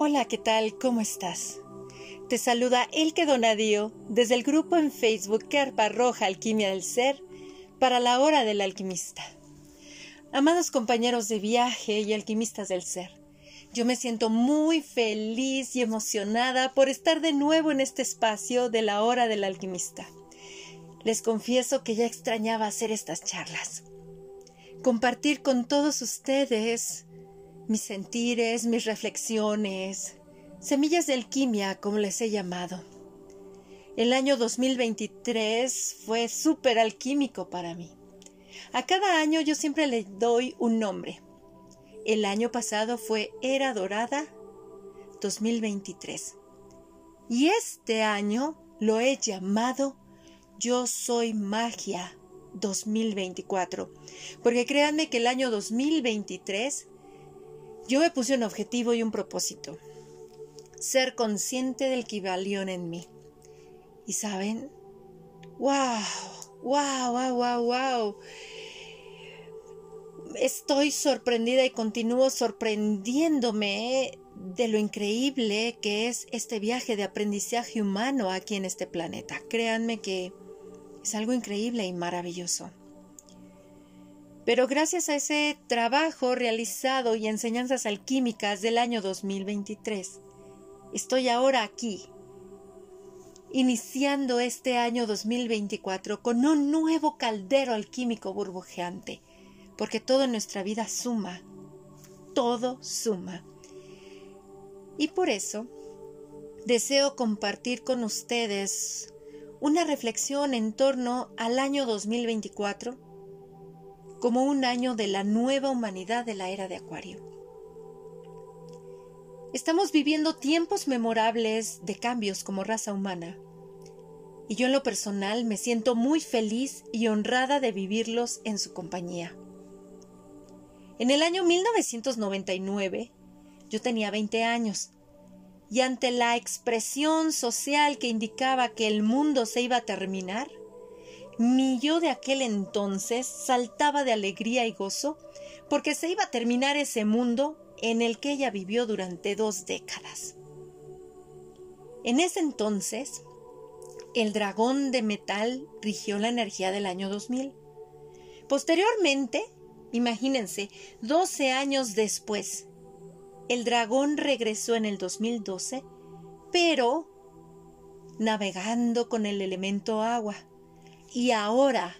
Hola, ¿qué tal? ¿Cómo estás? Te saluda Elke Donadío desde el grupo en Facebook Carpa Roja Alquimia del Ser para la hora del alquimista. Amados compañeros de viaje y alquimistas del ser, yo me siento muy feliz y emocionada por estar de nuevo en este espacio de la hora del alquimista. Les confieso que ya extrañaba hacer estas charlas. Compartir con todos ustedes mis sentires, mis reflexiones, semillas de alquimia, como les he llamado. El año 2023 fue súper alquímico para mí. A cada año yo siempre le doy un nombre. El año pasado fue Era Dorada 2023. Y este año lo he llamado Yo Soy Magia 2024. Porque créanme que el año 2023 yo me puse un objetivo y un propósito. Ser consciente del valió en mí. Y saben, wow, wow, wow, wow, wow. Estoy sorprendida y continúo sorprendiéndome de lo increíble que es este viaje de aprendizaje humano aquí en este planeta. Créanme que es algo increíble y maravilloso. Pero gracias a ese trabajo realizado y enseñanzas alquímicas del año 2023, estoy ahora aquí, iniciando este año 2024 con un nuevo caldero alquímico burbujeante, porque todo en nuestra vida suma, todo suma. Y por eso deseo compartir con ustedes una reflexión en torno al año 2024 como un año de la nueva humanidad de la era de Acuario. Estamos viviendo tiempos memorables de cambios como raza humana, y yo en lo personal me siento muy feliz y honrada de vivirlos en su compañía. En el año 1999 yo tenía 20 años, y ante la expresión social que indicaba que el mundo se iba a terminar, mi yo de aquel entonces saltaba de alegría y gozo porque se iba a terminar ese mundo en el que ella vivió durante dos décadas. En ese entonces, el dragón de metal rigió la energía del año 2000. Posteriormente, imagínense, 12 años después, el dragón regresó en el 2012, pero navegando con el elemento agua y ahora,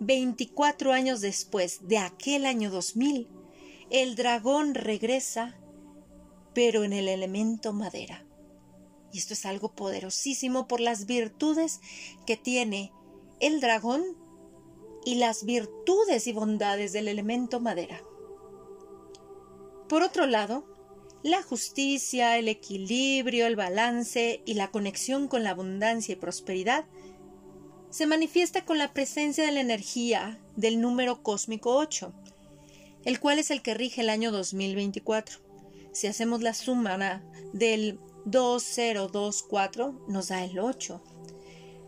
24 años después de aquel año 2000, el dragón regresa, pero en el elemento madera. Y esto es algo poderosísimo por las virtudes que tiene el dragón y las virtudes y bondades del elemento madera. Por otro lado, la justicia, el equilibrio, el balance y la conexión con la abundancia y prosperidad se manifiesta con la presencia de la energía del número cósmico 8, el cual es el que rige el año 2024. Si hacemos la suma del 2024, nos da el 8,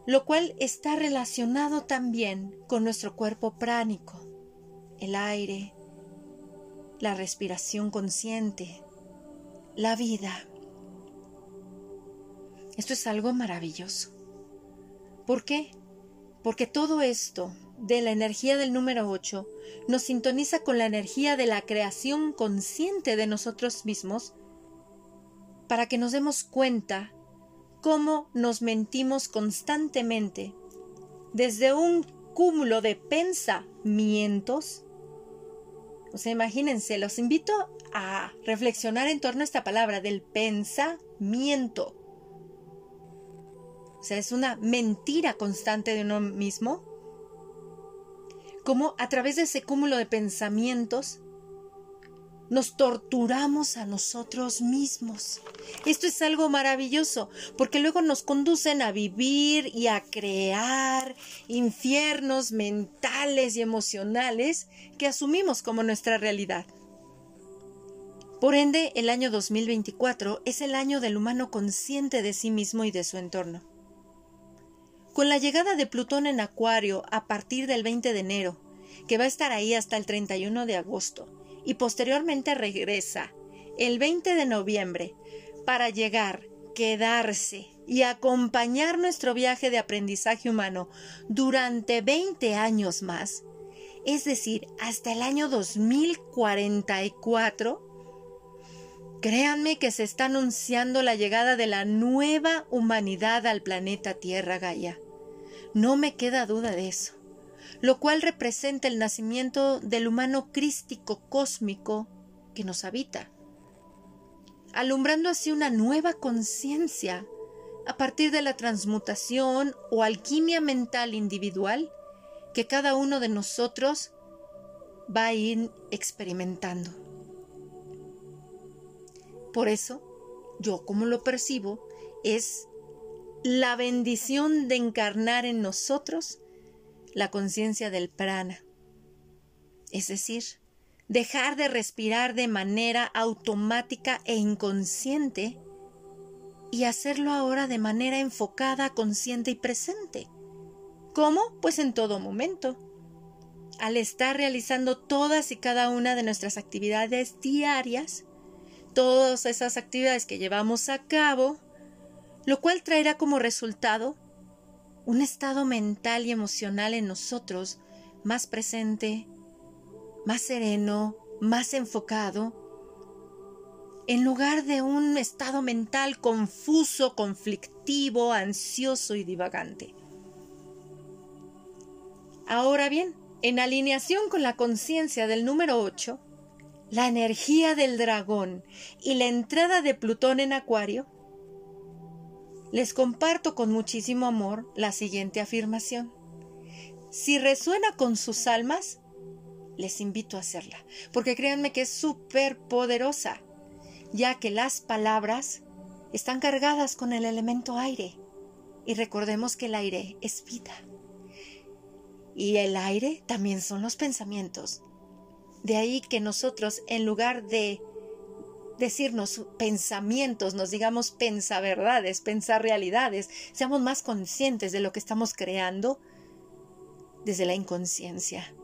lo cual está relacionado también con nuestro cuerpo pránico, el aire, la respiración consciente, la vida. Esto es algo maravilloso. ¿Por qué? Porque todo esto de la energía del número 8 nos sintoniza con la energía de la creación consciente de nosotros mismos para que nos demos cuenta cómo nos mentimos constantemente desde un cúmulo de pensamientos. O sea, imagínense, los invito a reflexionar en torno a esta palabra del pensamiento. Sea, es una mentira constante de uno mismo. Como a través de ese cúmulo de pensamientos nos torturamos a nosotros mismos. Esto es algo maravilloso, porque luego nos conducen a vivir y a crear infiernos mentales y emocionales que asumimos como nuestra realidad. Por ende, el año 2024 es el año del humano consciente de sí mismo y de su entorno. Con la llegada de Plutón en Acuario a partir del 20 de enero, que va a estar ahí hasta el 31 de agosto, y posteriormente regresa el 20 de noviembre para llegar, quedarse y acompañar nuestro viaje de aprendizaje humano durante 20 años más, es decir, hasta el año 2044, créanme que se está anunciando la llegada de la nueva humanidad al planeta Tierra Gaia. No me queda duda de eso, lo cual representa el nacimiento del humano crístico cósmico que nos habita, alumbrando así una nueva conciencia a partir de la transmutación o alquimia mental individual que cada uno de nosotros va a ir experimentando. Por eso, yo como lo percibo, es la bendición de encarnar en nosotros la conciencia del prana, es decir, dejar de respirar de manera automática e inconsciente y hacerlo ahora de manera enfocada, consciente y presente. ¿Cómo? Pues en todo momento. Al estar realizando todas y cada una de nuestras actividades diarias, todas esas actividades que llevamos a cabo, lo cual traerá como resultado un estado mental y emocional en nosotros más presente, más sereno, más enfocado, en lugar de un estado mental confuso, conflictivo, ansioso y divagante. Ahora bien, en alineación con la conciencia del número 8, la energía del dragón y la entrada de Plutón en Acuario, les comparto con muchísimo amor la siguiente afirmación. Si resuena con sus almas, les invito a hacerla, porque créanme que es súper poderosa ya que las palabras están cargadas con el elemento aire. Y recordemos que el aire es vida. Y el aire también son los pensamientos. De ahí que nosotros, en lugar de decirnos pensamientos, nos digamos pensaverdades, pensar realidades, seamos más conscientes de lo que estamos creando desde la inconsciencia.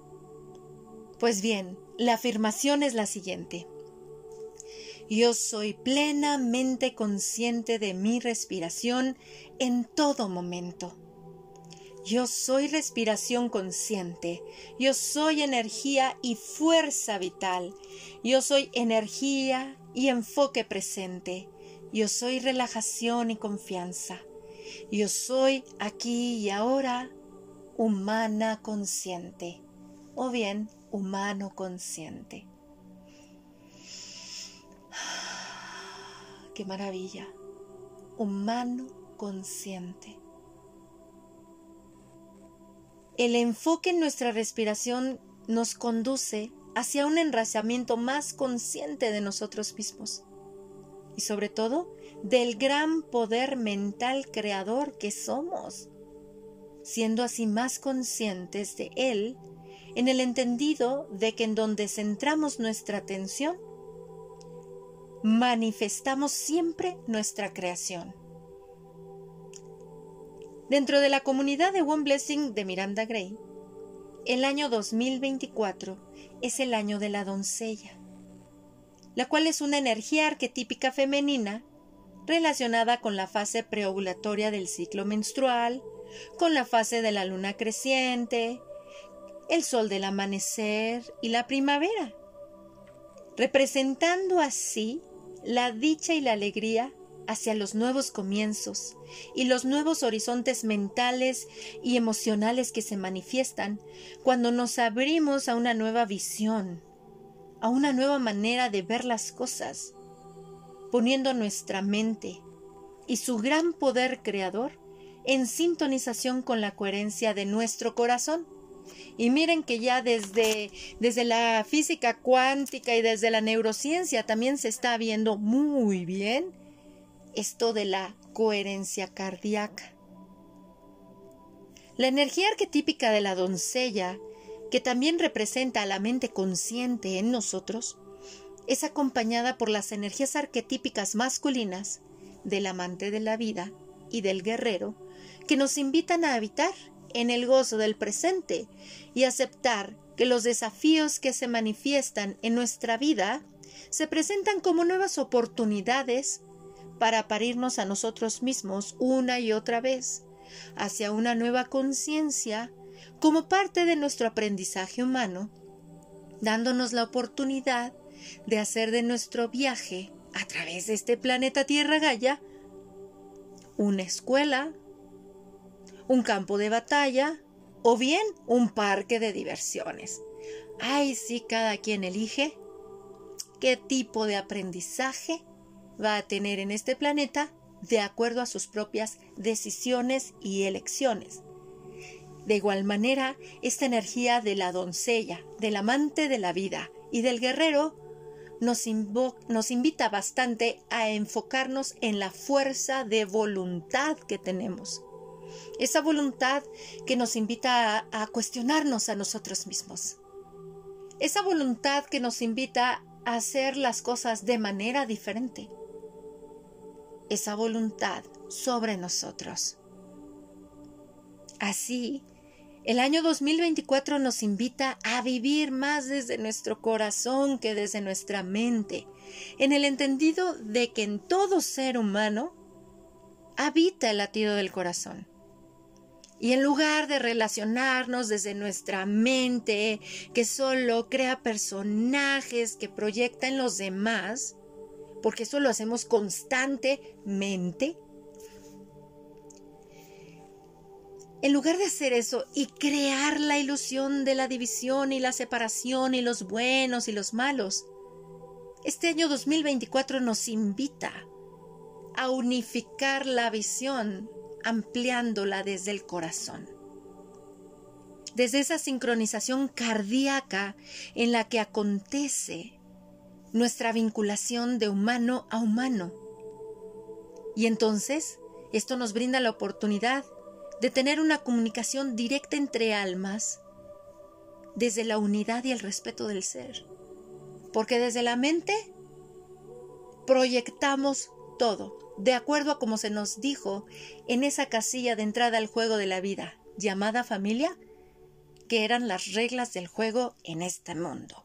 Pues bien, la afirmación es la siguiente. Yo soy plenamente consciente de mi respiración en todo momento. Yo soy respiración consciente. Yo soy energía y fuerza vital. Yo soy energía y enfoque presente. Yo soy relajación y confianza. Yo soy aquí y ahora humana consciente o bien humano consciente. ¡Qué maravilla! Humano consciente. El enfoque en nuestra respiración nos conduce hacia un enraizamiento más consciente de nosotros mismos y sobre todo del gran poder mental creador que somos, siendo así más conscientes de él en el entendido de que en donde centramos nuestra atención manifestamos siempre nuestra creación. Dentro de la comunidad de One Blessing de Miranda Gray, el año 2024 es el año de la doncella, la cual es una energía arquetípica femenina relacionada con la fase preovulatoria del ciclo menstrual, con la fase de la luna creciente, el sol del amanecer y la primavera, representando así la dicha y la alegría hacia los nuevos comienzos y los nuevos horizontes mentales y emocionales que se manifiestan cuando nos abrimos a una nueva visión, a una nueva manera de ver las cosas, poniendo nuestra mente y su gran poder creador en sintonización con la coherencia de nuestro corazón. Y miren que ya desde, desde la física cuántica y desde la neurociencia también se está viendo muy bien esto de la coherencia cardíaca. La energía arquetípica de la doncella, que también representa a la mente consciente en nosotros, es acompañada por las energías arquetípicas masculinas del amante de la vida y del guerrero, que nos invitan a habitar en el gozo del presente y aceptar que los desafíos que se manifiestan en nuestra vida se presentan como nuevas oportunidades para parirnos a nosotros mismos una y otra vez hacia una nueva conciencia como parte de nuestro aprendizaje humano, dándonos la oportunidad de hacer de nuestro viaje a través de este planeta Tierra Gaia una escuela, un campo de batalla o bien un parque de diversiones. Ay, sí, cada quien elige qué tipo de aprendizaje va a tener en este planeta de acuerdo a sus propias decisiones y elecciones. De igual manera, esta energía de la doncella, del amante de la vida y del guerrero nos, nos, invita bastante a enfocarnos en la fuerza de voluntad que tenemos. Esa voluntad que nos invita a, a cuestionarnos a nosotros mismos. Esa voluntad que nos invita a hacer las cosas de manera diferente. Esa voluntad sobre nosotros. Así, el año 2024 nos invita a vivir más desde nuestro corazón que desde nuestra mente, en el entendido de que en todo ser humano habita el latido del corazón. Y en lugar de relacionarnos desde nuestra mente, que solo crea personajes que proyecta en los demás, porque eso lo hacemos constantemente, En lugar de hacer eso y crear la ilusión de la división y la separación y los buenos y los malos, este año 2024 nos invita a unificar la visión ampliándola desde el corazón. Desde esa sincronización cardíaca en la que acontece nuestra vinculación de humano a humano. Y entonces esto nos brinda la oportunidad de tener una comunicación directa entre almas desde la unidad y el respeto del ser. Porque desde la mente proyectamos todo, de acuerdo a como se nos dijo en esa casilla de entrada al juego de la vida, llamada familia, que eran las reglas del juego en este mundo.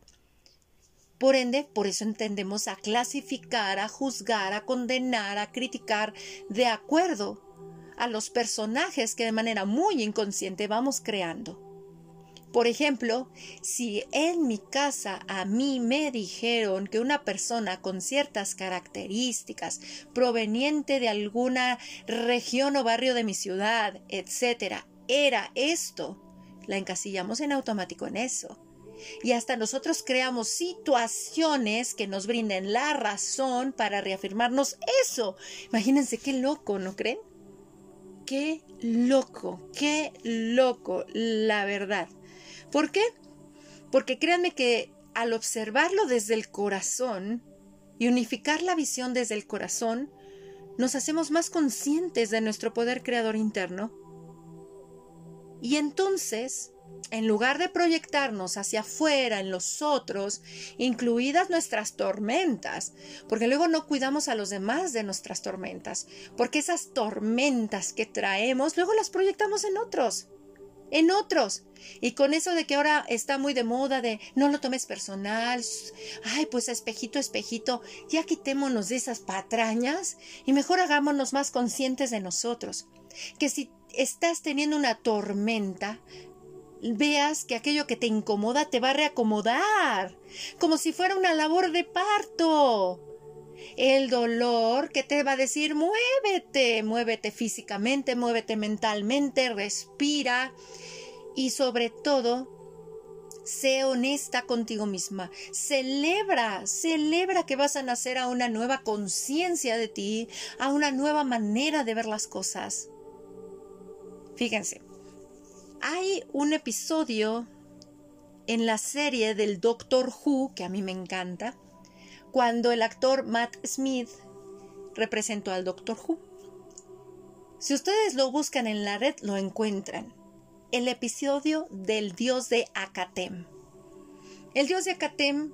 Por ende, por eso entendemos a clasificar, a juzgar, a condenar, a criticar, de acuerdo a los personajes que de manera muy inconsciente vamos creando. Por ejemplo, si en mi casa a mí me dijeron que una persona con ciertas características proveniente de alguna región o barrio de mi ciudad, etcétera, era esto, la encasillamos en automático en eso. Y hasta nosotros creamos situaciones que nos brinden la razón para reafirmarnos eso. Imagínense qué loco, ¿no creen? qué loco, qué loco, la verdad. ¿Por qué? Porque créanme que al observarlo desde el corazón y unificar la visión desde el corazón, nos hacemos más conscientes de nuestro poder creador interno. Y entonces en lugar de proyectarnos hacia afuera, en los otros, incluidas nuestras tormentas, porque luego no cuidamos a los demás de nuestras tormentas, porque esas tormentas que traemos, luego las proyectamos en otros, en otros. Y con eso de que ahora está muy de moda de no lo tomes personal, ay, pues espejito, espejito, ya quitémonos de esas patrañas y mejor hagámonos más conscientes de nosotros. Que si estás teniendo una tormenta, veas que aquello que te incomoda te va a reacomodar, como si fuera una labor de parto. El dolor que te va a decir muévete, muévete físicamente, muévete mentalmente, respira y sobre todo, sé honesta contigo misma. Celebra, celebra que vas a nacer a una nueva conciencia de ti, a una nueva manera de ver las cosas. Fíjense, hay un episodio en la serie del Doctor Who, que a mí me encanta, cuando el actor Matt Smith representó al Doctor Who. Si ustedes lo buscan en la red, lo encuentran. El episodio del dios de Akatem. El dios de Akatem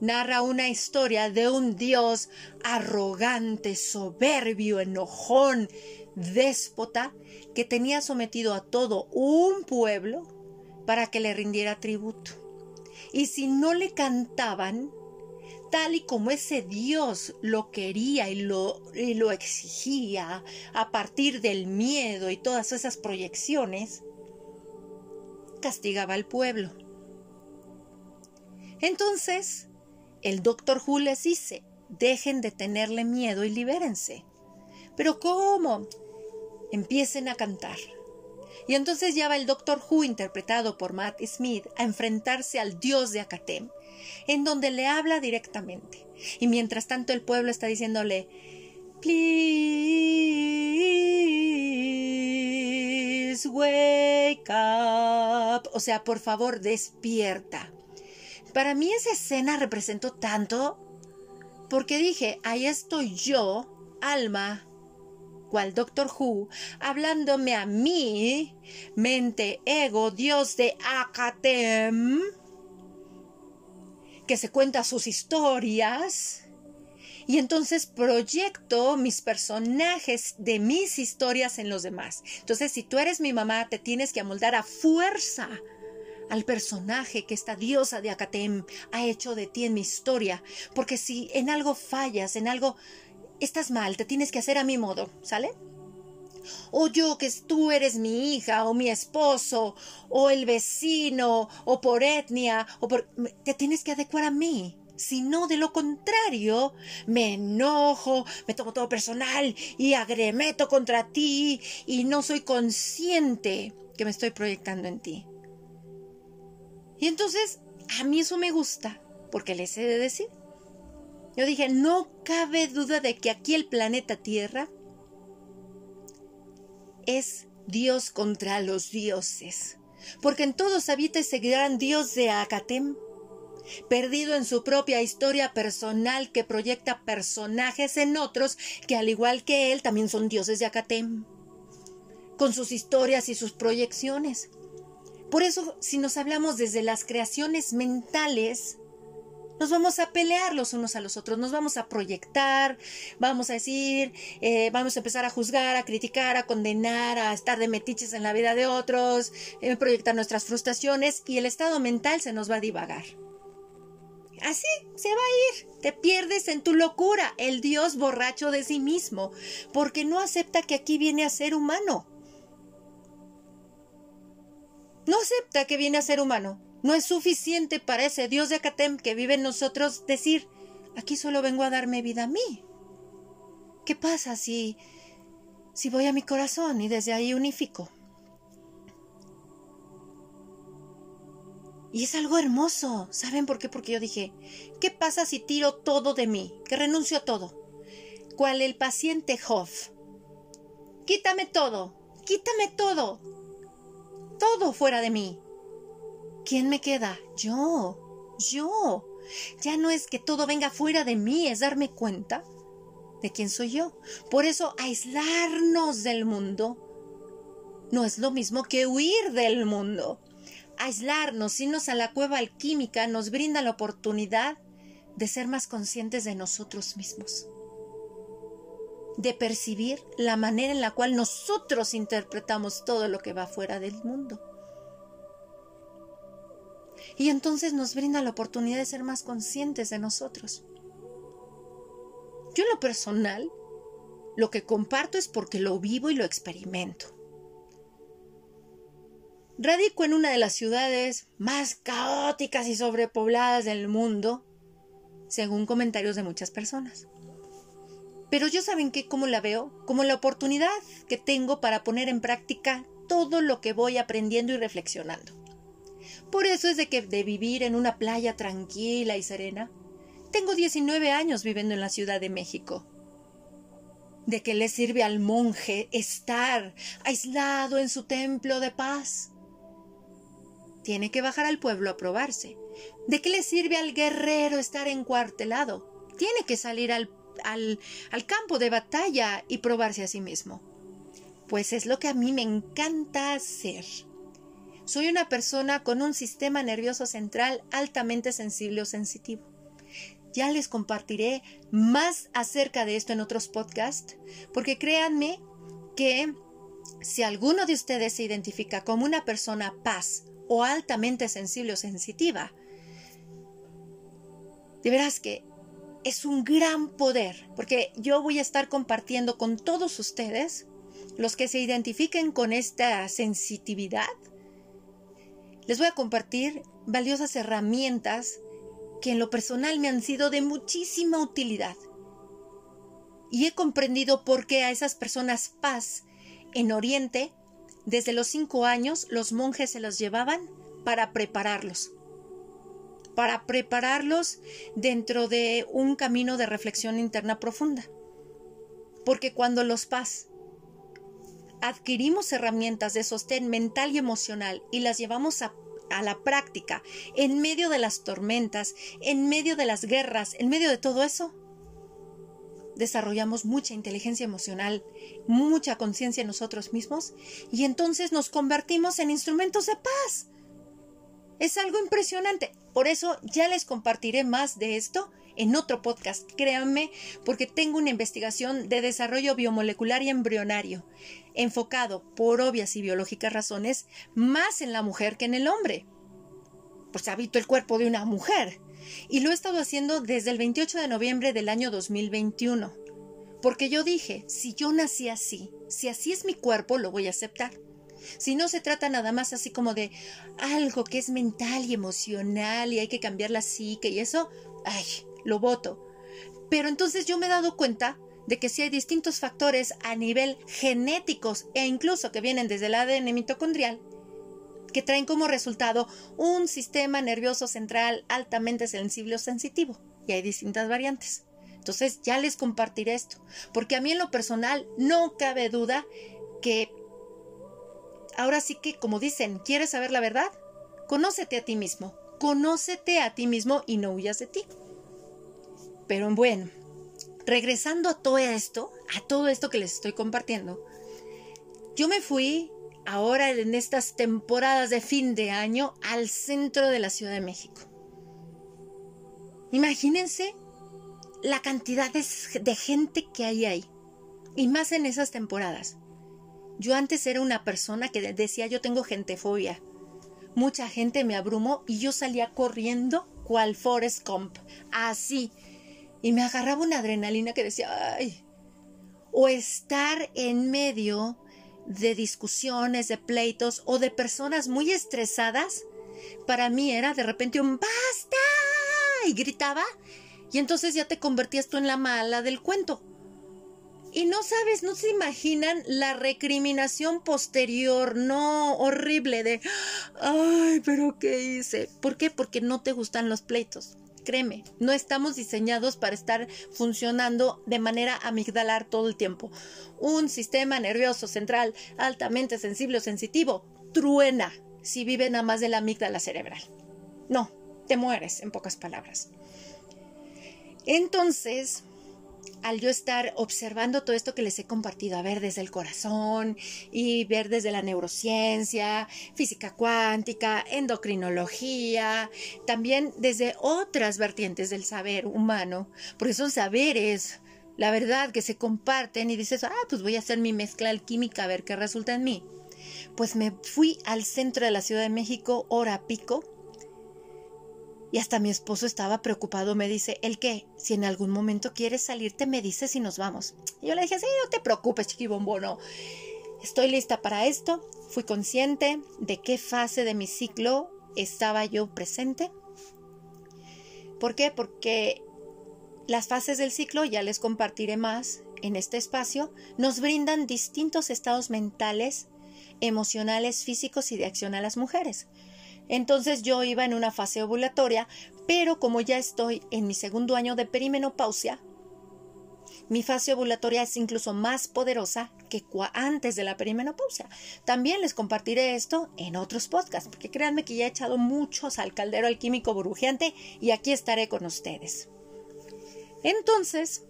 narra una historia de un dios arrogante, soberbio, enojón, déspota que tenía sometido a todo un pueblo para que le rindiera tributo. Y si no le cantaban, tal y como ese Dios lo quería y lo, y lo exigía a partir del miedo y todas esas proyecciones, castigaba al pueblo. Entonces, el doctor Who les dice, dejen de tenerle miedo y libérense. Pero ¿cómo? Empiecen a cantar. Y entonces ya va el Doctor Who, interpretado por Matt Smith, a enfrentarse al dios de Acatem, en donde le habla directamente. Y mientras tanto el pueblo está diciéndole, Please wake up. O sea, por favor, despierta. Para mí esa escena representó tanto porque dije, ahí estoy yo, alma, cual Doctor Who, hablándome a mí, mente, ego, dios de Akatem, que se cuenta sus historias. Y entonces proyecto mis personajes de mis historias en los demás. Entonces, si tú eres mi mamá, te tienes que amoldar a fuerza al personaje que esta diosa de Acatem ha hecho de ti en mi historia, porque si en algo fallas, en algo estás mal, te tienes que hacer a mi modo, ¿sale? O yo que tú eres mi hija, o mi esposo, o el vecino, o por etnia, o por... te tienes que adecuar a mí. Si no, de lo contrario, me enojo, me tomo todo personal y agremeto contra ti y no soy consciente que me estoy proyectando en ti. Y entonces, a mí eso me gusta, porque les he de decir. Yo dije, no cabe duda de que aquí el planeta Tierra es Dios contra los dioses, porque en todos habita ese gran Dios de Acatem, perdido en su propia historia personal que proyecta personajes en otros que al igual que él también son dioses de Acatem, con sus historias y sus proyecciones. Por eso, si nos hablamos desde las creaciones mentales, nos vamos a pelear los unos a los otros, nos vamos a proyectar, vamos a decir, eh, vamos a empezar a juzgar, a criticar, a condenar, a estar de metiches en la vida de otros, eh, proyectar nuestras frustraciones y el estado mental se nos va a divagar. Así se va a ir. Te pierdes en tu locura, el Dios borracho de sí mismo, porque no acepta que aquí viene a ser humano. No acepta que viene a ser humano. No es suficiente para ese Dios de Acatem que vive en nosotros decir, aquí solo vengo a darme vida a mí. ¿Qué pasa si si voy a mi corazón y desde ahí unifico? Y es algo hermoso. ¿Saben por qué? Porque yo dije, ¿qué pasa si tiro todo de mí? Que renuncio a todo. ¿Cuál el paciente Hoff. Quítame todo. Quítame todo todo fuera de mí. ¿Quién me queda? Yo, yo. Ya no es que todo venga fuera de mí, es darme cuenta de quién soy yo. Por eso aislarnos del mundo no es lo mismo que huir del mundo. Aislarnos, irnos a la cueva alquímica nos brinda la oportunidad de ser más conscientes de nosotros mismos de percibir la manera en la cual nosotros interpretamos todo lo que va fuera del mundo. Y entonces nos brinda la oportunidad de ser más conscientes de nosotros. Yo en lo personal, lo que comparto es porque lo vivo y lo experimento. Radico en una de las ciudades más caóticas y sobrepobladas del mundo, según comentarios de muchas personas. Pero yo saben que cómo la veo, como la oportunidad que tengo para poner en práctica todo lo que voy aprendiendo y reflexionando. Por eso es de que de vivir en una playa tranquila y serena, tengo 19 años viviendo en la Ciudad de México. ¿De qué le sirve al monje estar aislado en su templo de paz? Tiene que bajar al pueblo a probarse. ¿De qué le sirve al guerrero estar encuartelado? Tiene que salir al al, campo de batalla y probarse a sí mismo. Pues es lo que a mí me encanta hacer. Soy una persona con un sistema nervioso central altamente sensible o sensitivo. Ya les compartiré más acerca de esto en otros podcasts, porque créanme que si alguno de ustedes se identifica como una persona paz o altamente sensible o sensitiva, de veras que es un gran poder, porque yo voy a estar compartiendo con todos ustedes, los que se identifiquen con esta sensitividad, les voy a compartir valiosas herramientas que en lo personal me han sido de muchísima utilidad. Y he comprendido por qué a esas personas paz en Oriente, desde los cinco años, los monjes se los llevaban para prepararlos para prepararlos dentro de un camino de reflexión interna profunda. Porque cuando los paz adquirimos herramientas de sostén mental y emocional y las llevamos a, a, la práctica, en medio de las tormentas, en medio de las guerras, en medio de todo eso, desarrollamos mucha inteligencia emocional, mucha conciencia en nosotros mismos y entonces nos convertimos en instrumentos de paz. Es algo impresionante. Por eso ya les compartiré más de esto en otro podcast, créanme, porque tengo una investigación de desarrollo biomolecular y embrionario, enfocado, por obvias y biológicas razones, más en la mujer que en el hombre. Pues habito el cuerpo de una mujer. Y lo he estado haciendo desde el 28 de noviembre del año 2021. Porque yo dije, si yo nací así, si así es mi cuerpo, lo voy a aceptar. Si no se trata nada más así como de algo que es mental y emocional y hay que cambiar la psique y eso, ay, lo voto. Pero entonces yo me he dado cuenta de que si hay distintos factores a nivel genéticos e incluso que vienen desde el ADN mitocondrial, que traen como resultado un sistema nervioso central altamente sensible o sensitivo. Y hay distintas variantes. Entonces ya les compartiré esto, porque a mí en lo personal no cabe duda que ahora sí que, como dicen, ¿quieres saber la verdad? Conócete a ti mismo, conócete a ti mismo y no huyas de ti. Pero bueno, regresando a todo esto, a todo esto que les estoy compartiendo, yo me fui ahora en estas temporadas de fin de año al centro de la Ciudad de México. Imagínense la cantidad de, de gente que hay ahí, y más en esas temporadas. Yo antes era una persona que decía yo tengo gentefobia. Mucha gente me abrumó y yo salía corriendo cual Forrest Gump, así. Y me agarraba una adrenalina que decía, ay. O estar en medio de discusiones, de pleitos o de personas muy estresadas, para mí era de repente un basta y gritaba y entonces ya te convertías tú en la mala del cuento. Y no sabes, no se imaginan la recriminación posterior, no, horrible de, ay, pero ¿qué hice? ¿Por qué? Porque no te gustan los pleitos. Créeme, no estamos diseñados para estar funcionando de manera amigdalar todo el tiempo. Un sistema nervioso central altamente sensible o sensitivo truena si vive nada más de la amígdala cerebral. No, te mueres, en pocas palabras. Entonces, al yo estar observando todo esto que les he compartido, a ver desde el corazón y ver desde la neurociencia, física cuántica, endocrinología, también desde otras vertientes del saber humano, porque son saberes, la verdad, que se comparten y dices, ah, pues voy a hacer mi mezcla alquímica a ver qué resulta en mí. Pues me fui al centro de la Ciudad de México, hora pico, y hasta mi esposo estaba preocupado, me dice, ¿el qué? Si en algún momento quieres salirte, me dices y nos vamos. Y yo le dije, sí, no te preocupes, chiquibombono. Estoy lista para esto. Fui consciente de qué fase de mi ciclo estaba yo presente. ¿Por qué? Porque las fases del ciclo, ya les compartiré más en este espacio, nos brindan distintos estados mentales, emocionales, físicos y de acción a las mujeres. Entonces yo iba en una fase ovulatoria, pero como ya estoy en mi segundo año de perimenopausia, mi fase ovulatoria es incluso más poderosa que antes de la perimenopausia. También les compartiré esto en otros podcasts, porque créanme que ya he echado muchos al caldero alquímico burbujeante y aquí estaré con ustedes. Entonces,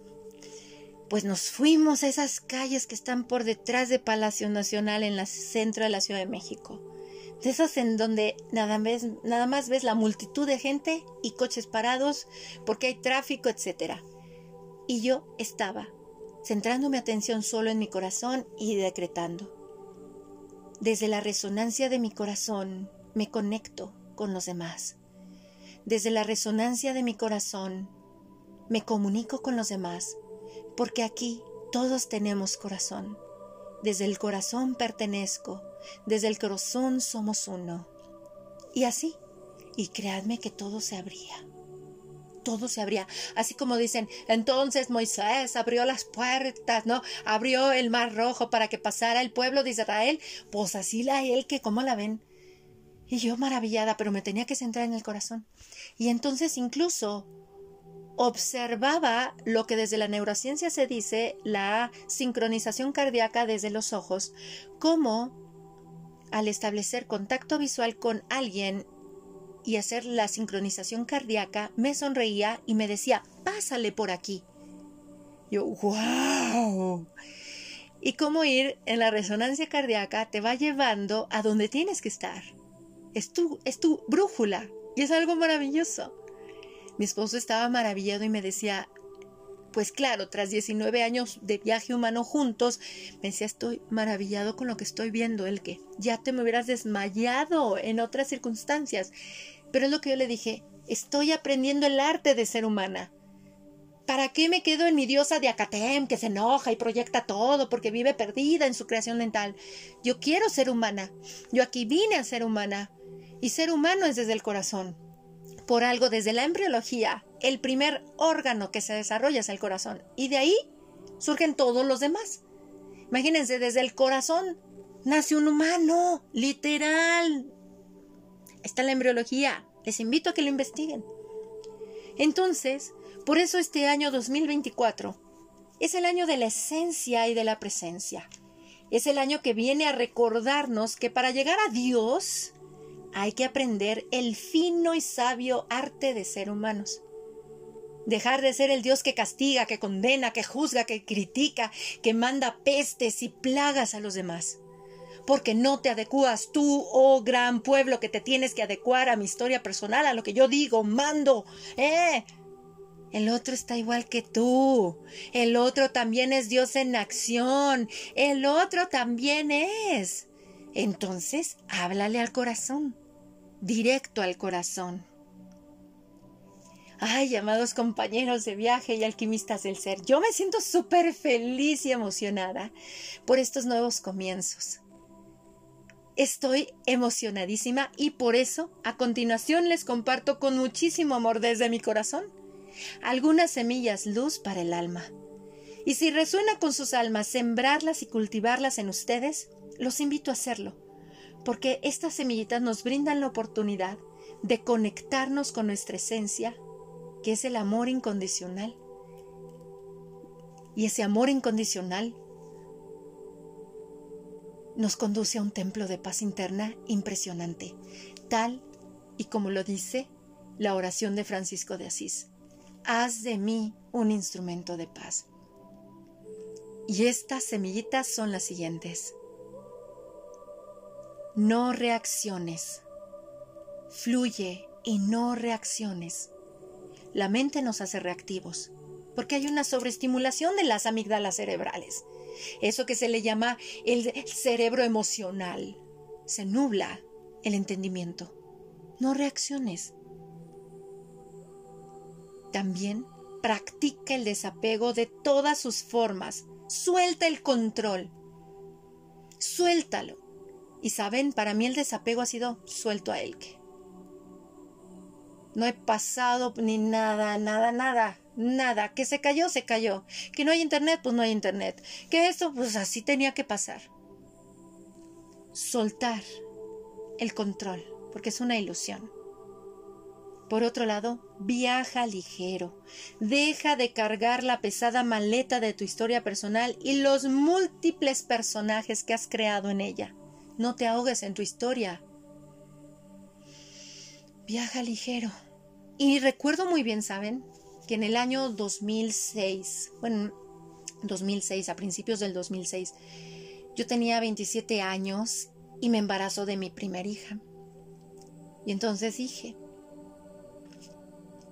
pues nos fuimos a esas calles que están por detrás de Palacio Nacional en el centro de la Ciudad de México de esas en donde nada más, ves la multitud de gente y coches parados porque hay tráfico, etc. Y yo estaba centrando mi atención solo en mi corazón y decretando. Desde la resonancia de mi corazón me conecto con los demás. Desde la resonancia de mi corazón me comunico con los demás, porque aquí todos tenemos corazón. Desde el corazón pertenezco, desde el corazón somos uno. Y así, y creadme que todo se abría. Todo se abría. Así como dicen, entonces Moisés abrió las puertas, ¿no? Abrió el mar rojo para que pasara el pueblo de Israel. Pues así la él que, ¿cómo la ven? Y yo maravillada, pero me tenía que centrar en el corazón. Y entonces incluso observaba lo que desde la neurociencia se dice la sincronización cardíaca desde los ojos, como al establecer contacto visual con alguien y hacer la sincronización cardíaca, me sonreía y me decía, pásale por aquí. Yo, wow. Y cómo ir en la resonancia cardíaca te va llevando a donde tienes que estar. Es tu, es tu brújula y es algo maravilloso. Mi esposo estaba maravillado y me decía, pues claro, tras 19 años de viaje humano juntos, me decía, estoy maravillado con lo que estoy viendo, el que ya te me hubieras desmayado en otras circunstancias. Pero es lo que yo le dije, estoy aprendiendo el arte de ser humana. ¿Para qué me quedo en mi diosa de Acatem, que se enoja y proyecta todo porque vive perdida en su creación mental? Yo quiero ser humana. Yo aquí vine a ser humana. Y ser humano es desde el corazón. Por algo, desde la embriología, el primer órgano que se desarrolla es el corazón. Y de ahí surgen todos los demás. Imagínense, desde el corazón nace un humano, literal. Está la embriología. Les invito a que lo investiguen. Entonces, por eso este año 2024 es el año de la esencia y de la presencia. Es el año que viene a recordarnos que para llegar a Dios hay que aprender el fino y sabio arte de ser humanos. Dejar de ser el Dios que castiga, que condena, que juzga, que critica, que manda pestes y plagas a los demás. Porque no te adecuas tú, oh gran pueblo, que te tienes que adecuar a mi historia personal, a lo que yo digo, mando. ¡Eh! El otro está igual que tú. El otro también es Dios en acción. El otro también es. Entonces, háblale al corazón directo al corazón. Ay, amados compañeros de viaje y alquimistas del ser, yo me siento súper feliz y emocionada por estos nuevos comienzos. Estoy emocionadísima y por eso a continuación les comparto con muchísimo amor desde mi corazón algunas semillas luz para el alma. Y si resuena con sus almas sembrarlas y cultivarlas en ustedes, los invito a hacerlo porque estas semillitas nos brindan la oportunidad de conectarnos con nuestra esencia, que es el amor incondicional. Y ese amor incondicional nos conduce a un templo de paz interna impresionante, tal y como lo dice la oración de Francisco de Asís. Haz de mí un instrumento de paz. Y estas semillitas son las siguientes. No reacciones. Fluye y no reacciones. La mente nos hace reactivos, porque hay una sobreestimulación de las amígdalas cerebrales. Eso que se le llama el cerebro emocional. Se nubla el entendimiento. No reacciones. También practica el desapego de todas sus formas. Suelta el control. Suéltalo. Y saben, para mí el desapego ha sido suelto a él. No he pasado ni nada, nada, nada, nada. Que se cayó, se cayó. Que no hay internet, pues no hay internet. Que esto, pues así tenía que pasar. Soltar el control, porque es una ilusión. Por otro lado, viaja ligero. Deja de cargar la pesada maleta de tu historia personal y los múltiples personajes que has creado en ella. No te ahogues en tu historia. Viaja ligero. Y recuerdo muy bien, ¿saben? Que en el año 2006, bueno, 2006, a principios del 2006, yo tenía 27 años y me embarazó de mi primera hija. Y entonces dije,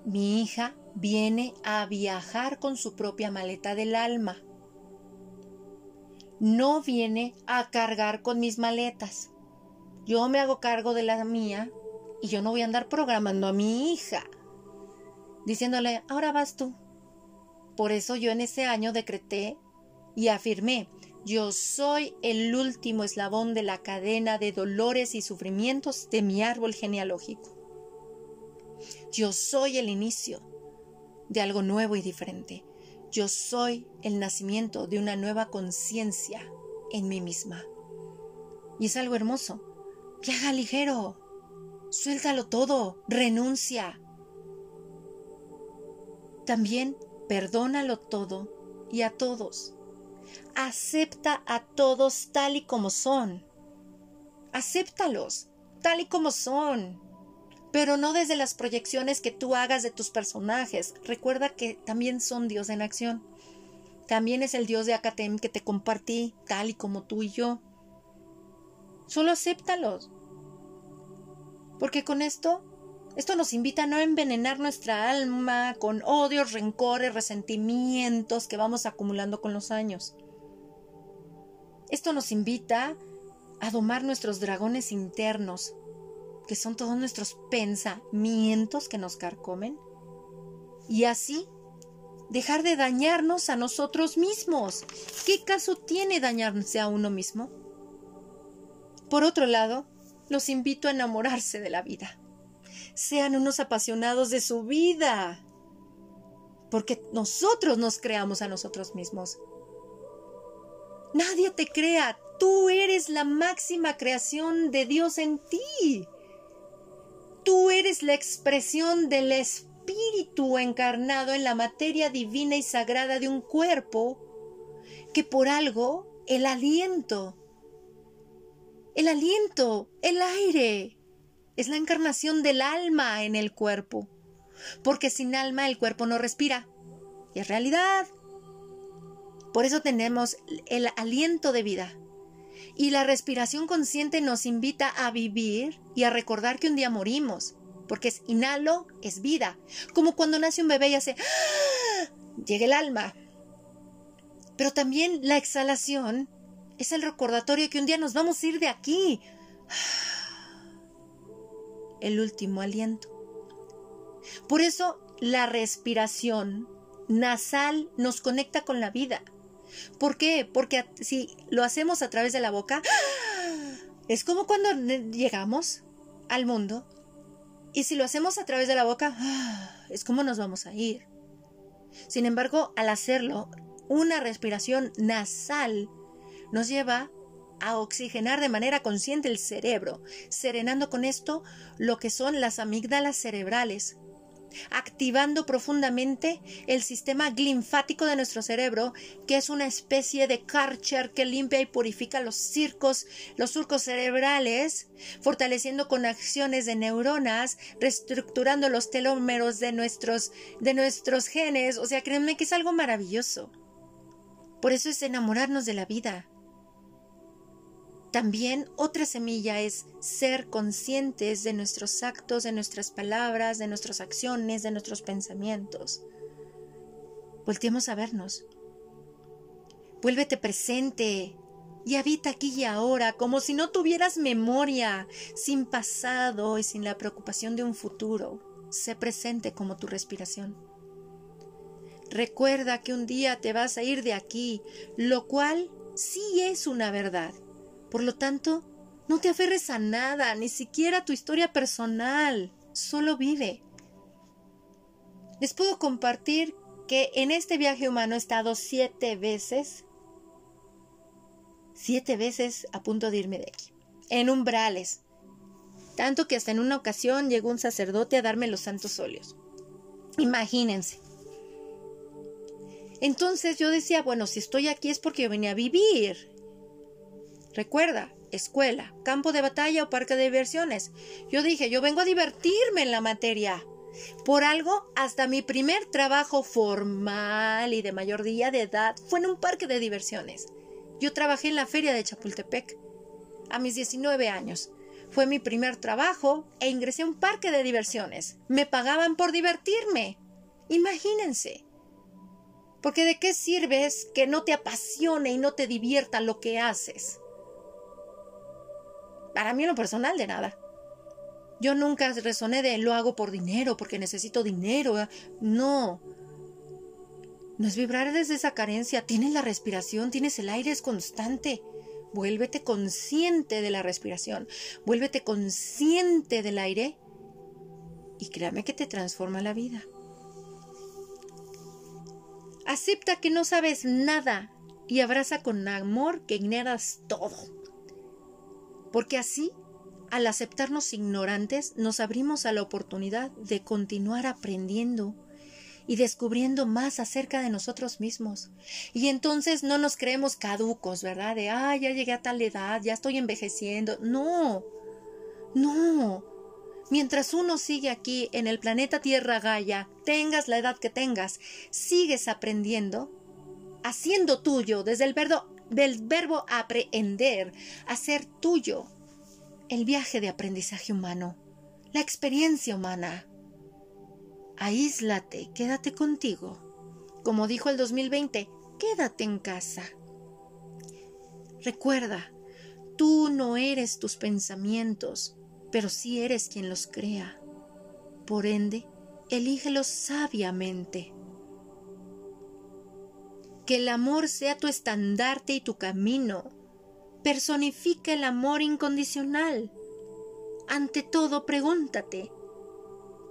mi hija viene a viajar con su propia maleta del alma no viene a cargar con mis maletas. Yo me hago cargo de la mía y yo no voy a andar programando a mi hija, diciéndole, ahora vas tú, Por eso yo en ese año decreté y afirmé, yo soy el último eslabón de la cadena de dolores y sufrimientos de mi árbol genealógico. Yo soy el inicio de algo nuevo y diferente. Yo soy el nacimiento de una nueva conciencia en mí misma. Y es algo hermoso. Viaja ligero. Suéltalo todo. Renuncia. También perdónalo todo y a todos. Acepta a todos tal y como son. Acéptalos tal y como son pero no desde las proyecciones que tú hagas de tus personajes. Recuerda que también son Dios en acción. También es el Dios de Acatem que te compartí, tal y como tú y yo. Solo acéptalos. Porque con esto, esto nos invita a no envenenar nuestra alma con odios, rencores, resentimientos que vamos acumulando con los años. Esto nos invita a domar nuestros dragones internos, que son todos nuestros pensamientos que nos carcomen, y así dejar de dañarnos a nosotros mismos. ¿Qué caso tiene dañarse a uno mismo? Por otro lado, los invito a enamorarse de la vida. Sean unos apasionados de su vida, porque nosotros nos creamos a nosotros mismos. Nadie te crea, tú eres la máxima creación de Dios en ti. Tú eres la expresión del espíritu encarnado en la materia divina y sagrada de un cuerpo que por algo el aliento, el aliento, el aire, es la encarnación del alma en el cuerpo, porque sin alma el cuerpo no respira. Y es realidad. Por eso tenemos el aliento de vida. Y la respiración consciente nos invita a vivir y a recordar que un día morimos, porque es inhalo, es vida, como cuando nace un bebé y hace ¡Ah! llega el alma. Pero también la exhalación es el recordatorio que un día nos vamos a ir de aquí. El último aliento. Por eso la respiración nasal nos conecta con la vida. ¿Por qué? Porque si lo hacemos a través de la boca, es como cuando llegamos al mundo. Y si lo hacemos a través de la boca, es como nos vamos a ir. Sin embargo, al hacerlo, una respiración nasal nos lleva a oxigenar de manera consciente el cerebro, serenando con esto lo que son las amígdalas cerebrales, activando profundamente el sistema linfático de nuestro cerebro, que es una especie de Karcher que limpia y purifica los circos, los surcos cerebrales, fortaleciendo conexiones de neuronas, reestructurando los telómeros de nuestros, de nuestros genes. O sea, créanme que es algo maravilloso. Por eso es enamorarnos de la vida, también otra semilla es ser conscientes de nuestros actos, de nuestras palabras, de nuestras acciones, de nuestros pensamientos. Volteemos a vernos. Vuélvete presente y habita aquí y ahora como si no tuvieras memoria, sin pasado y sin la preocupación de un futuro. Sé presente como tu respiración. Recuerda que un día te vas a ir de aquí, lo cual sí es una verdad. Por lo tanto, no te aferres a nada, ni siquiera a tu historia personal. Solo vive. Les puedo compartir que en este viaje humano he estado siete veces, siete veces a punto de irme de aquí, en umbrales. Tanto que hasta en una ocasión llegó un sacerdote a darme los santos óleos. Imagínense. Entonces yo decía, bueno, si estoy aquí es porque yo venía a vivir. Recuerda, escuela, campo de batalla o parque de diversiones. Yo dije, yo vengo a divertirme en la materia. Por algo, hasta mi primer trabajo formal y de mayor día de edad fue en un parque de diversiones. Yo trabajé en la feria de Chapultepec a mis 19 años. Fue mi primer trabajo e ingresé a un parque de diversiones. Me pagaban por divertirme. Imagínense. Porque de qué sirves que no te apasione y no te divierta lo que haces. Para mí en lo personal, de nada. Yo nunca resoné de lo hago por dinero, porque necesito dinero. No. No es vibrar desde esa carencia. Tienes la respiración, tienes el aire, es constante. Vuélvete consciente de la respiración. Vuélvete consciente del aire. Y créame que te transforma la vida. Acepta que no sabes nada y abraza con amor que ignoras todo. Porque así, al aceptarnos ignorantes, nos abrimos a la oportunidad de continuar aprendiendo y descubriendo más acerca de nosotros mismos. Y entonces no nos creemos caducos, ¿verdad? De, ah, ya llegué a tal edad, ya estoy envejeciendo. No, no. Mientras uno sigue aquí en el planeta Tierra Gaia, tengas la edad que tengas, sigues aprendiendo, haciendo tuyo desde el verbo, del verbo aprender, hacer tuyo el viaje de aprendizaje humano, la experiencia humana. Aíslate, quédate contigo. Como dijo el 2020, quédate en casa. Recuerda, tú no eres tus pensamientos, pero sí eres quien los crea. Por ende, elígelos sabiamente. Que el amor sea tu estandarte y tu camino. Personifica el amor incondicional. Ante todo, pregúntate,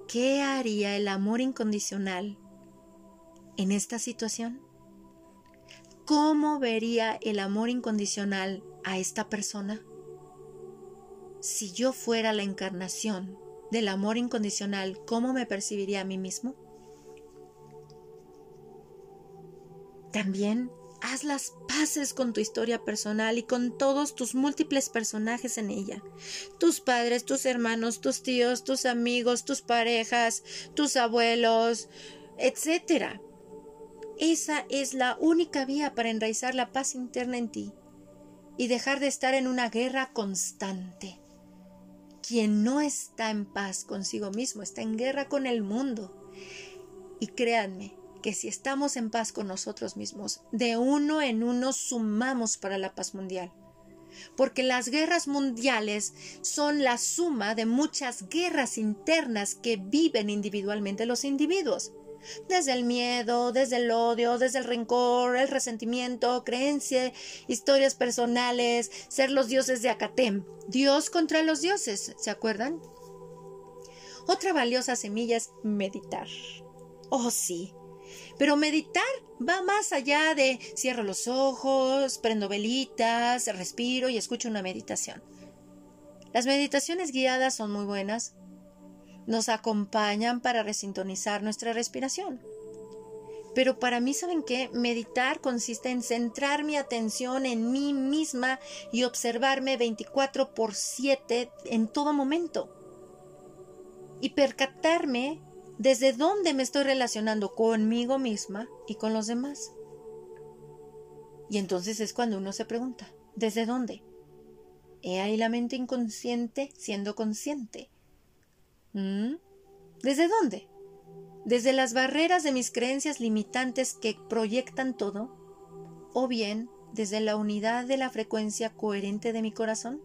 ¿qué haría el amor incondicional en esta situación? ¿Cómo vería el amor incondicional a esta persona? si yo fuera la encarnación del amor incondicional, ¿cómo me percibiría a mí mismo? También haz las paces con tu historia personal y con todos tus múltiples personajes en ella. Tus padres, tus hermanos, tus tíos, tus amigos, tus parejas, tus abuelos, etc. Esa es la única vía para enraizar la paz interna en ti y dejar de estar en una guerra constante. Quien no está en paz consigo mismo está en guerra con el mundo. Y créanme que si estamos en paz con nosotros mismos, de uno en uno sumamos para la paz mundial. Porque las guerras mundiales son la suma de muchas guerras internas que viven individualmente los individuos desde el miedo, desde el odio, desde el rencor, el resentimiento, creencia, historias personales, ser los dioses de Acatem, Dios contra los dioses, ¿se acuerdan? Otra valiosa semilla es meditar. Oh, sí. Pero meditar va más allá de cierro los ojos, prendo velitas, respiro y escucho una meditación. Las meditaciones guiadas son muy buenas, nos acompañan para resintonizar nuestra respiración. Pero para mí, ¿saben qué? Meditar consiste en centrar mi atención en mí misma y observarme 24 por 7 en todo momento. Y percatarme desde dónde me estoy relacionando conmigo misma y con los demás. Y entonces es cuando uno se pregunta, ¿desde dónde? ¿He ahí la mente inconsciente siendo consciente? ¿Mm? ¿Desde dónde? ¿Desde las barreras de mis creencias limitantes que proyectan todo? ¿O bien desde la unidad de la frecuencia coherente de mi corazón?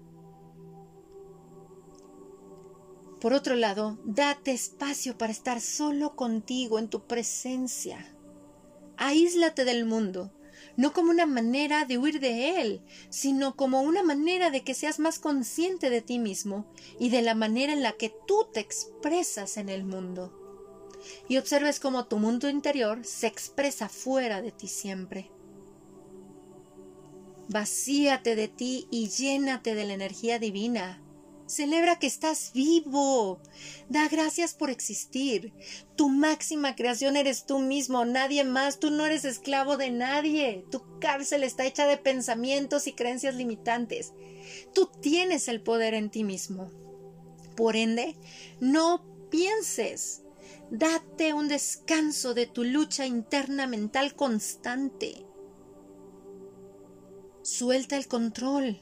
Por otro lado, date espacio para estar solo contigo en tu presencia. Aíslate del mundo no como una manera de huir de él, sino como una manera de que seas más consciente de ti mismo y de la manera en la que tú te expresas en el mundo. Y observes cómo tu mundo interior se expresa fuera de ti siempre. Vacíate de ti y llénate de la energía divina. Celebra que estás vivo. Da gracias por existir. Tu máxima creación eres tú mismo, nadie más. Tú no eres esclavo de nadie. Tu cárcel está hecha de pensamientos y creencias limitantes. Tú tienes el poder en ti mismo. Por ende, no pienses. Date un descanso de tu lucha interna mental constante. Suelta el control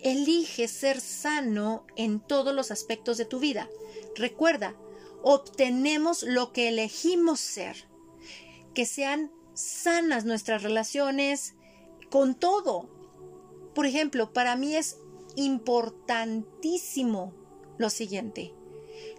Elige ser sano en todos los aspectos de tu vida. Recuerda, obtenemos lo que elegimos ser. Que sean sanas nuestras relaciones con todo. Por ejemplo, para mí es importantísimo lo siguiente.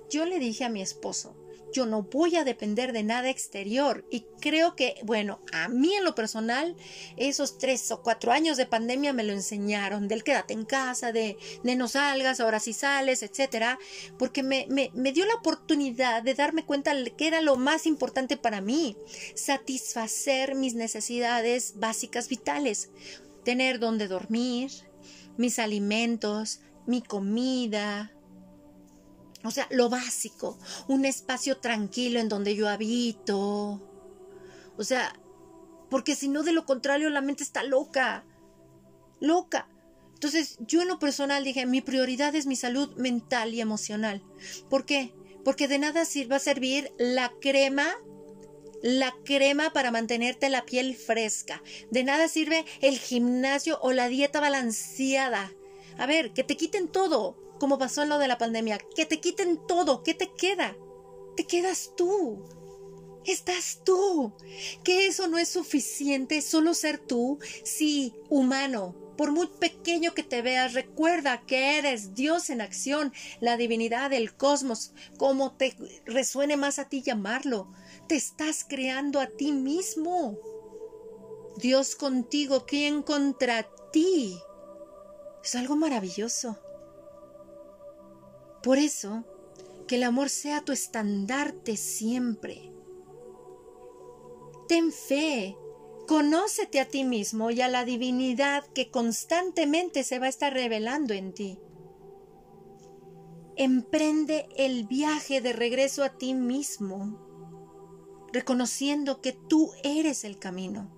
Yo le dije a mi esposo, yo no voy a depender de nada exterior. Y creo que, bueno, a mí en lo personal, esos tres o cuatro años de pandemia me lo enseñaron, del quédate en casa, de, de no salgas, ahora sí sales, etcétera, porque me, me, me dio la oportunidad de darme cuenta que era lo más importante para mí, satisfacer mis necesidades básicas vitales, tener donde dormir, mis alimentos, mi comida, o sea, lo básico, un espacio tranquilo en donde yo habito. O sea, porque si no, de lo contrario, la mente está loca. Loca. Entonces, yo en lo personal dije, mi prioridad es mi salud mental y emocional. ¿Por qué? Porque de nada sirva servir la crema, la crema para mantenerte la piel fresca. De nada sirve el gimnasio o la dieta balanceada. A ver, que te quiten todo como pasó en lo de la pandemia, que te quiten todo, ¿qué te queda? Te quedas tú. Estás tú. Que eso no es suficiente, solo ser tú. Sí, humano. Por muy pequeño que te veas, recuerda que eres Dios en acción, la divinidad del cosmos, como te resuene más a ti llamarlo. Te estás creando a ti mismo. Dios contigo, ¿quién contra ti? Es algo maravilloso. Por eso, que el amor sea tu estandarte siempre. Ten fe, conócete a ti mismo y a la divinidad que constantemente se va a estar revelando en ti. Emprende el viaje de regreso a ti mismo, reconociendo que tú eres el camino.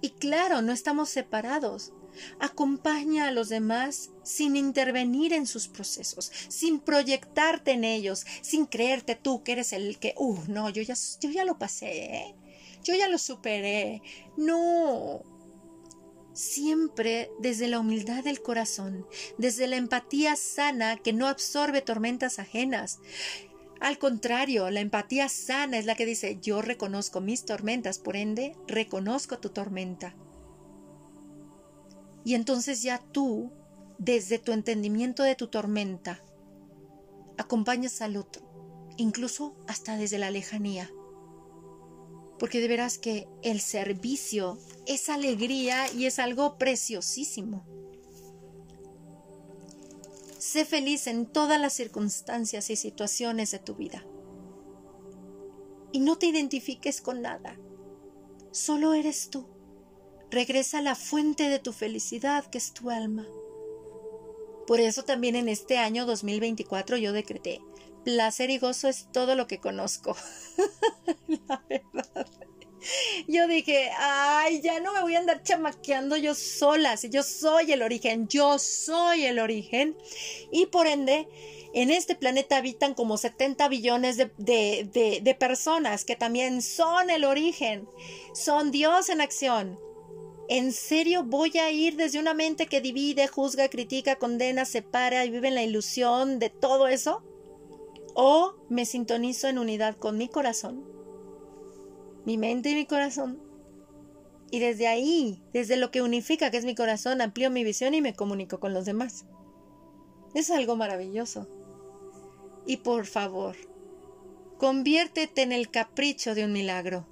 Y claro, no estamos separados. Acompaña a los demás sin intervenir en sus procesos, sin proyectarte en ellos, sin creerte tú que eres el que, uh, no, yo ya, yo ya lo pasé, yo ya lo superé. No. Siempre desde la humildad del corazón, desde la empatía sana que no absorbe tormentas ajenas. Al contrario, la empatía sana es la que dice yo reconozco mis tormentas, por ende, reconozco tu tormenta. Y entonces ya tú, desde tu entendimiento de tu tormenta, acompañas al otro, incluso hasta desde la lejanía. Porque de veras que el servicio es alegría y es algo preciosísimo. Sé feliz en todas las circunstancias y situaciones de tu vida. Y no te identifiques con nada. Solo eres tú. Regresa a la fuente de tu felicidad, que es tu alma. Por eso también en este año 2024 yo decreté, placer y gozo es todo lo que conozco. la verdad. Yo dije, ay, ya no me voy a andar chamaqueando yo sola, si yo soy el origen, yo soy el origen. Y por ende, en este planeta habitan como 70 billones de, de personas que también son el origen, son Dios en acción. ¿En serio voy a ir desde una mente que divide, juzga, critica, condena, separa y vive en la ilusión de todo eso? ¿O me sintonizo en unidad con mi corazón, mi mente y mi corazón? Y desde ahí, desde lo que unifica que es mi corazón, amplío mi visión y me comunico con los demás. Es algo maravilloso. Y por favor, conviértete en el capricho de un milagro.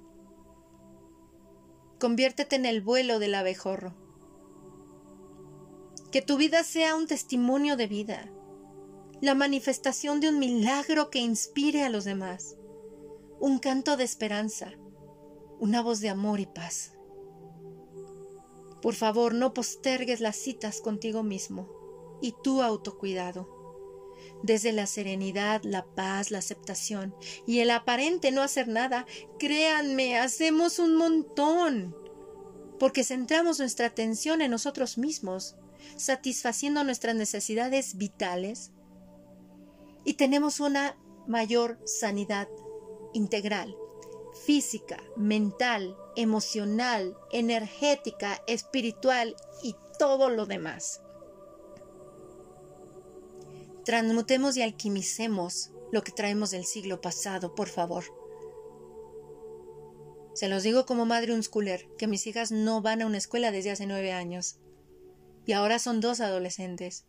Conviértete en el vuelo del abejorro. Que tu vida sea un testimonio de vida, la manifestación de un milagro que inspire a los demás, un canto de esperanza, una voz de amor y paz. Por favor, no postergues las citas contigo mismo y tu autocuidado. Desde la serenidad, la paz, la aceptación y el aparente no hacer nada, créanme, hacemos un montón. Porque centramos nuestra atención en nosotros mismos, satisfaciendo nuestras necesidades vitales y tenemos una mayor sanidad integral, física, mental, emocional, energética, espiritual y todo lo demás transmutemos y alquimicemos lo que traemos del siglo pasado, por favor. Se los digo como madre unschooler, que mis hijas no van a una escuela desde hace nueve años. Y ahora son dos adolescentes.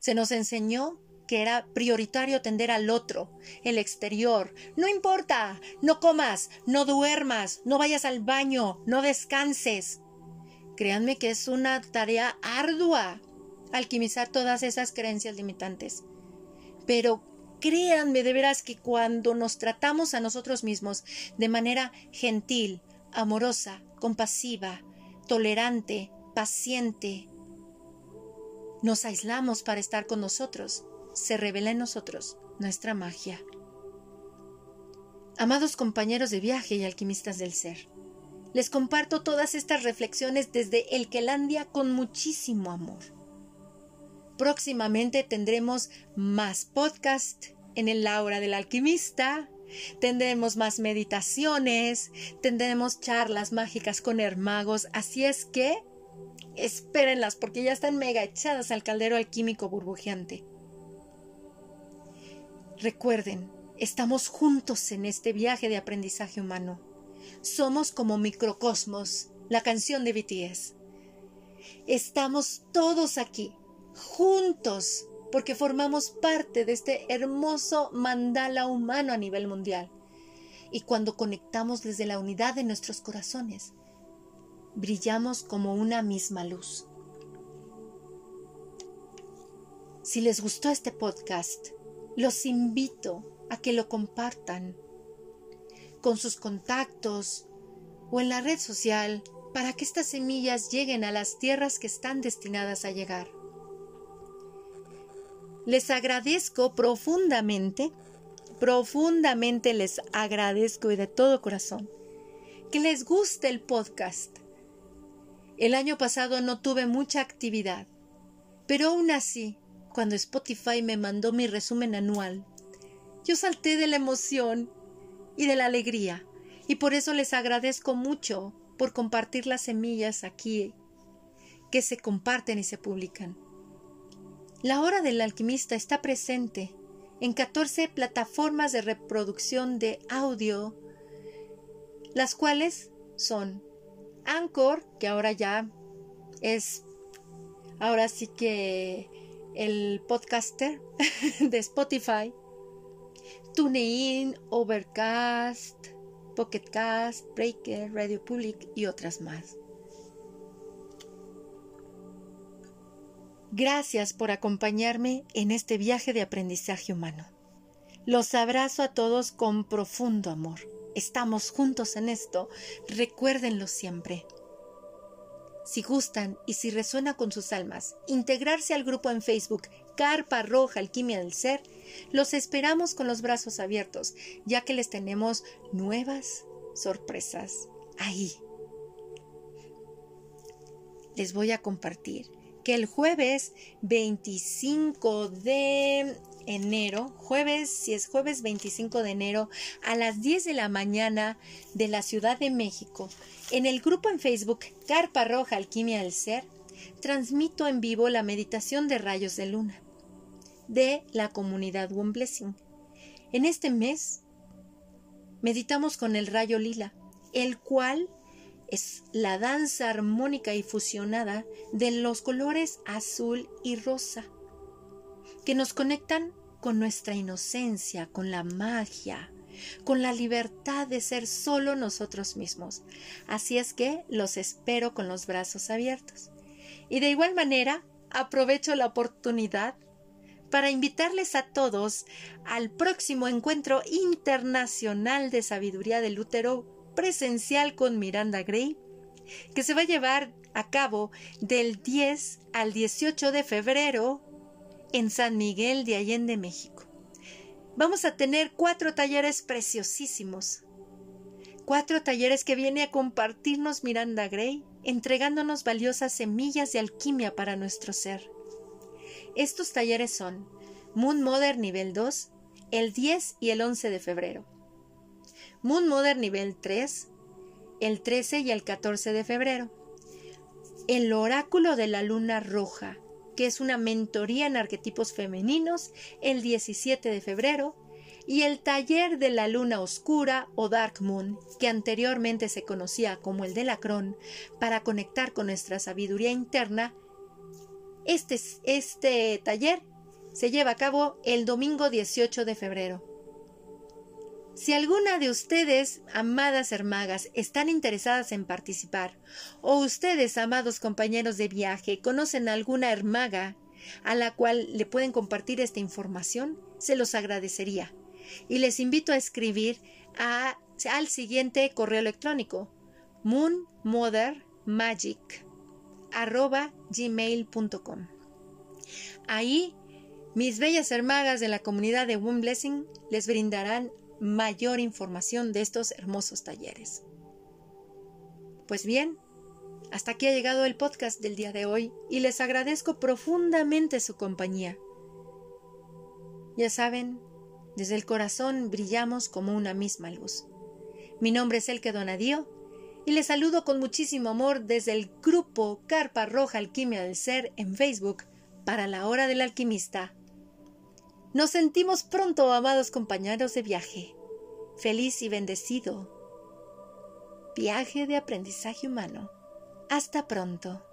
Se nos enseñó que era prioritario atender al otro, el exterior. No importa, no comas, no duermas, no vayas al baño, no descanses. Créanme que es una tarea ardua alquimizar todas esas creencias limitantes. Pero créanme de veras que cuando nos tratamos a nosotros mismos de manera gentil, amorosa, compasiva, tolerante, paciente, nos aislamos para estar con nosotros, se revela en nosotros nuestra magia. Amados compañeros de viaje y alquimistas del ser, les comparto todas estas reflexiones desde El Quelandia con muchísimo amor. Próximamente tendremos más podcast en el Laura del Alquimista, tendremos más meditaciones, tendremos charlas mágicas con hermagos, así es que espérenlas porque ya están mega echadas al caldero alquímico burbujeante. Recuerden, estamos juntos en este viaje de aprendizaje humano. Somos como microcosmos, la canción de BTS. Estamos todos aquí juntos, porque formamos parte de este hermoso mandala humano a nivel mundial. Y cuando conectamos desde la unidad de nuestros corazones, brillamos como una misma luz. Si les gustó este podcast, los invito a que lo compartan con sus contactos o en la red social para que estas semillas lleguen a las tierras que están destinadas a llegar. Les agradezco profundamente, profundamente les agradezco y de todo corazón que les guste el podcast. El año pasado no tuve mucha actividad, pero aún así, cuando Spotify me mandó mi resumen anual, yo salté de la emoción y de la alegría, y por eso les agradezco mucho por compartir las semillas aquí que se comparten y se publican. La hora del alquimista está presente en 14 plataformas de reproducción de audio, las cuales son Anchor, que ahora ya es, ahora sí que el podcaster de Spotify, TuneIn, Overcast, Pocketcast, Breaker, Radio Public y otras más. Gracias por acompañarme en este viaje de aprendizaje humano. Los abrazo a todos con profundo amor. Estamos juntos en esto, recuérdenlo siempre. Si gustan y si resuena con sus almas, integrarse al grupo en Facebook Carpa Roja Alquimia del Ser, los esperamos con los brazos abiertos, ya que les tenemos nuevas sorpresas ahí. Les voy a compartir que el jueves 25 de enero, jueves, si es jueves 25 de enero, a las 10 de la mañana de la Ciudad de México, en el grupo en Facebook Carpa Roja Alquimia del Ser, transmito en vivo la meditación de rayos de luna de la comunidad One Blessing. En este mes meditamos con el rayo lila, el cual es la danza armónica y fusionada de los colores azul y rosa, que nos conectan con nuestra inocencia, con la magia, con la libertad de ser solo nosotros mismos. Así es que los espero con los brazos abiertos. Y de igual manera, aprovecho la oportunidad para invitarles a todos al próximo encuentro internacional de sabiduría del útero presencial con Miranda Gray, que se va a llevar a cabo del 10 al 18 de febrero en San Miguel de Allende, México. Vamos a tener cuatro talleres preciosísimos. Cuatro talleres que viene a compartirnos Miranda Gray, entregándonos valiosas semillas de alquimia para nuestro ser. Estos talleres son Moon Modern nivel 2, el 10 y el 11 de febrero. Moon Mother nivel 3, el 13 y el 14 de febrero. El oráculo de la luna roja, que es una mentoría en arquetipos femeninos, el 17 de febrero. Y el taller de la luna oscura o Dark Moon, que anteriormente se conocía como el de Lacrón, para conectar con nuestra sabiduría interna. Este, este taller se lleva a cabo el domingo 18 de febrero. Si alguna de ustedes, amadas hermagas, están interesadas en participar, o ustedes, amados compañeros de viaje, conocen alguna hermaga a la cual le pueden compartir esta información, se los agradecería. Y les invito a escribir al siguiente correo electrónico moonmothermagic@gmail.com. Ahí mis bellas hermagas de la comunidad de Moon Blessing les brindarán mayor información de estos hermosos talleres. Pues bien, hasta aquí ha llegado el podcast del día de hoy y les agradezco profundamente su compañía. Ya saben, desde el corazón brillamos como una misma luz. Mi nombre es Elke Donadío y les saludo con muchísimo amor desde el grupo Carpa Roja Alquimia del Ser en Facebook para la hora del alquimista. Nos sentimos pronto, amados compañeros de viaje. Feliz y bendecido. Viaje de aprendizaje humano. Hasta pronto.